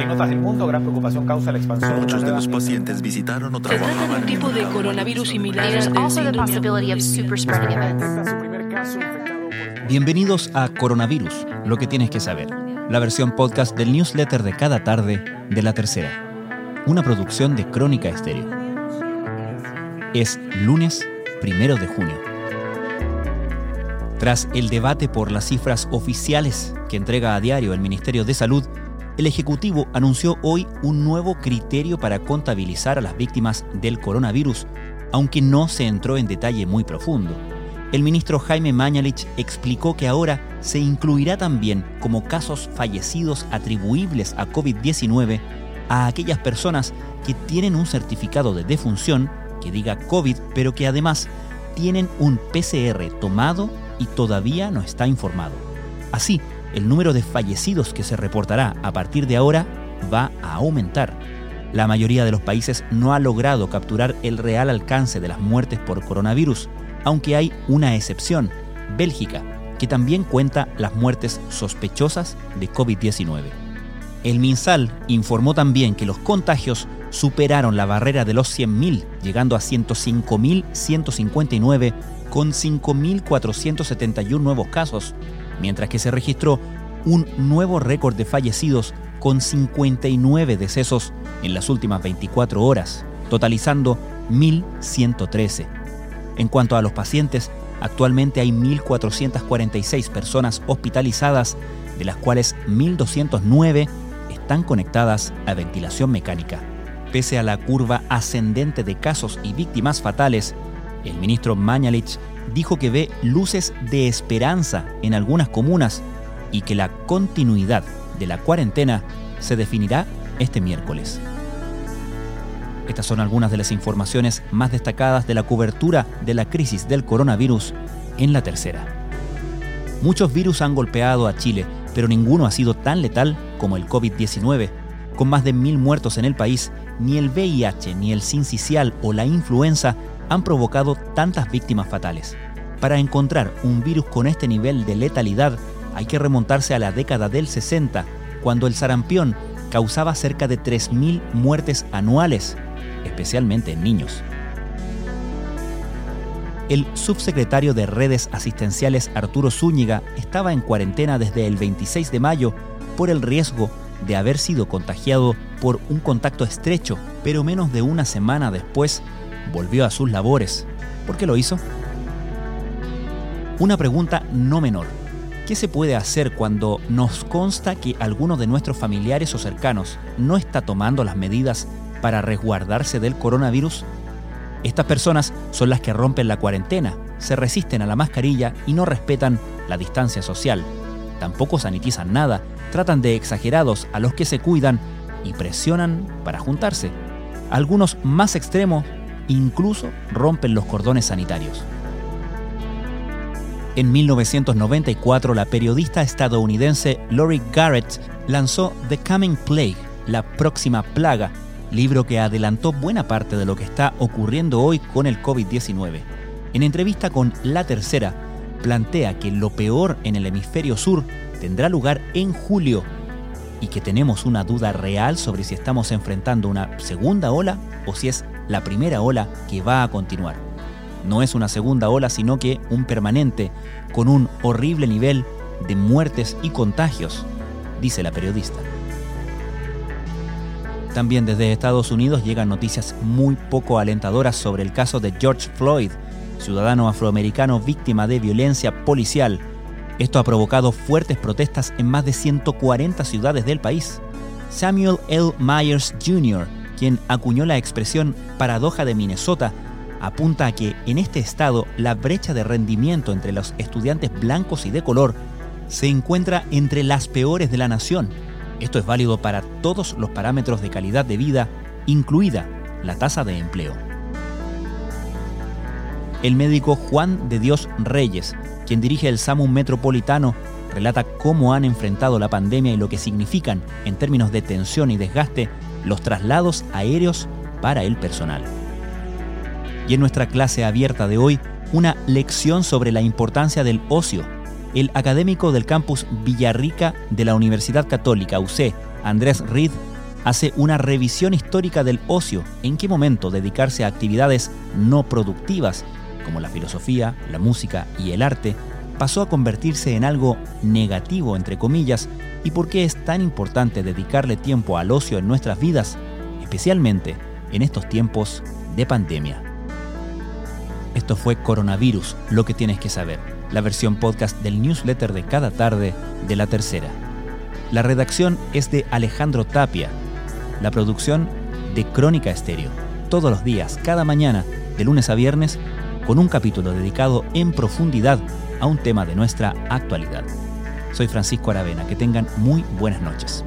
En otras del mundo, gran preocupación causa la expansión. Muchos de los pacientes visitaron o Se trata de trabajaban un tipo de coronavirus similar por- Bienvenidos a Coronavirus, lo que tienes que saber, la versión podcast del newsletter de cada tarde de la tercera, una producción de Crónica Estéreo. Es lunes primero de junio. Tras el debate por las cifras oficiales que entrega a diario el Ministerio de Salud, el Ejecutivo anunció hoy un nuevo criterio para contabilizar a las víctimas del coronavirus, aunque no se entró en detalle muy profundo. El ministro Jaime Mañalich explicó que ahora se incluirá también como casos fallecidos atribuibles a COVID-19 a aquellas personas que tienen un certificado de defunción que diga COVID, pero que además tienen un PCR tomado y todavía no está informado. Así, el número de fallecidos que se reportará a partir de ahora va a aumentar. La mayoría de los países no ha logrado capturar el real alcance de las muertes por coronavirus, aunque hay una excepción, Bélgica, que también cuenta las muertes sospechosas de COVID-19. El MinSal informó también que los contagios superaron la barrera de los 100.000, llegando a 105.159 con 5.471 nuevos casos, mientras que se registró un nuevo récord de fallecidos con 59 decesos en las últimas 24 horas, totalizando 1.113. En cuanto a los pacientes, actualmente hay 1.446 personas hospitalizadas, de las cuales 1.209 están conectadas a ventilación mecánica. Pese a la curva ascendente de casos y víctimas fatales, el ministro Mañalich dijo que ve luces de esperanza en algunas comunas y que la continuidad de la cuarentena se definirá este miércoles. Estas son algunas de las informaciones más destacadas de la cobertura de la crisis del coronavirus en la tercera. Muchos virus han golpeado a Chile, pero ninguno ha sido tan letal como el COVID-19. Con más de mil muertos en el país, ni el VIH, ni el sincicial o la influenza han provocado tantas víctimas fatales. Para encontrar un virus con este nivel de letalidad, hay que remontarse a la década del 60, cuando el sarampión causaba cerca de 3.000 muertes anuales, especialmente en niños. El subsecretario de Redes Asistenciales Arturo Zúñiga estaba en cuarentena desde el 26 de mayo por el riesgo de haber sido contagiado por un contacto estrecho, pero menos de una semana después volvió a sus labores. ¿Por qué lo hizo? Una pregunta no menor. ¿Qué se puede hacer cuando nos consta que alguno de nuestros familiares o cercanos no está tomando las medidas para resguardarse del coronavirus? Estas personas son las que rompen la cuarentena, se resisten a la mascarilla y no respetan la distancia social. Tampoco sanitizan nada, tratan de exagerados a los que se cuidan y presionan para juntarse. Algunos más extremos incluso rompen los cordones sanitarios. En 1994, la periodista estadounidense Lori Garrett lanzó The Coming Plague, la próxima plaga, libro que adelantó buena parte de lo que está ocurriendo hoy con el COVID-19. En entrevista con La Tercera, plantea que lo peor en el hemisferio sur tendrá lugar en julio y que tenemos una duda real sobre si estamos enfrentando una segunda ola o si es la primera ola que va a continuar. No es una segunda ola, sino que un permanente, con un horrible nivel de muertes y contagios, dice la periodista. También desde Estados Unidos llegan noticias muy poco alentadoras sobre el caso de George Floyd, ciudadano afroamericano víctima de violencia policial. Esto ha provocado fuertes protestas en más de 140 ciudades del país. Samuel L. Myers Jr., quien acuñó la expresión paradoja de Minnesota, apunta a que en este estado la brecha de rendimiento entre los estudiantes blancos y de color se encuentra entre las peores de la nación. Esto es válido para todos los parámetros de calidad de vida, incluida la tasa de empleo. El médico Juan de Dios Reyes, quien dirige el SAMU Metropolitano, relata cómo han enfrentado la pandemia y lo que significan, en términos de tensión y desgaste, los traslados aéreos para el personal. Y en nuestra clase abierta de hoy, una lección sobre la importancia del ocio. El académico del campus Villarrica de la Universidad Católica, UC, Andrés Reed hace una revisión histórica del ocio, en qué momento dedicarse a actividades no productivas, como la filosofía, la música y el arte, pasó a convertirse en algo negativo, entre comillas, y por qué es tan importante dedicarle tiempo al ocio en nuestras vidas, especialmente en estos tiempos de pandemia. Esto fue Coronavirus, lo que tienes que saber, la versión podcast del newsletter de cada tarde de la tercera. La redacción es de Alejandro Tapia, la producción de Crónica Estéreo, todos los días, cada mañana, de lunes a viernes, con un capítulo dedicado en profundidad a un tema de nuestra actualidad. Soy Francisco Aravena, que tengan muy buenas noches.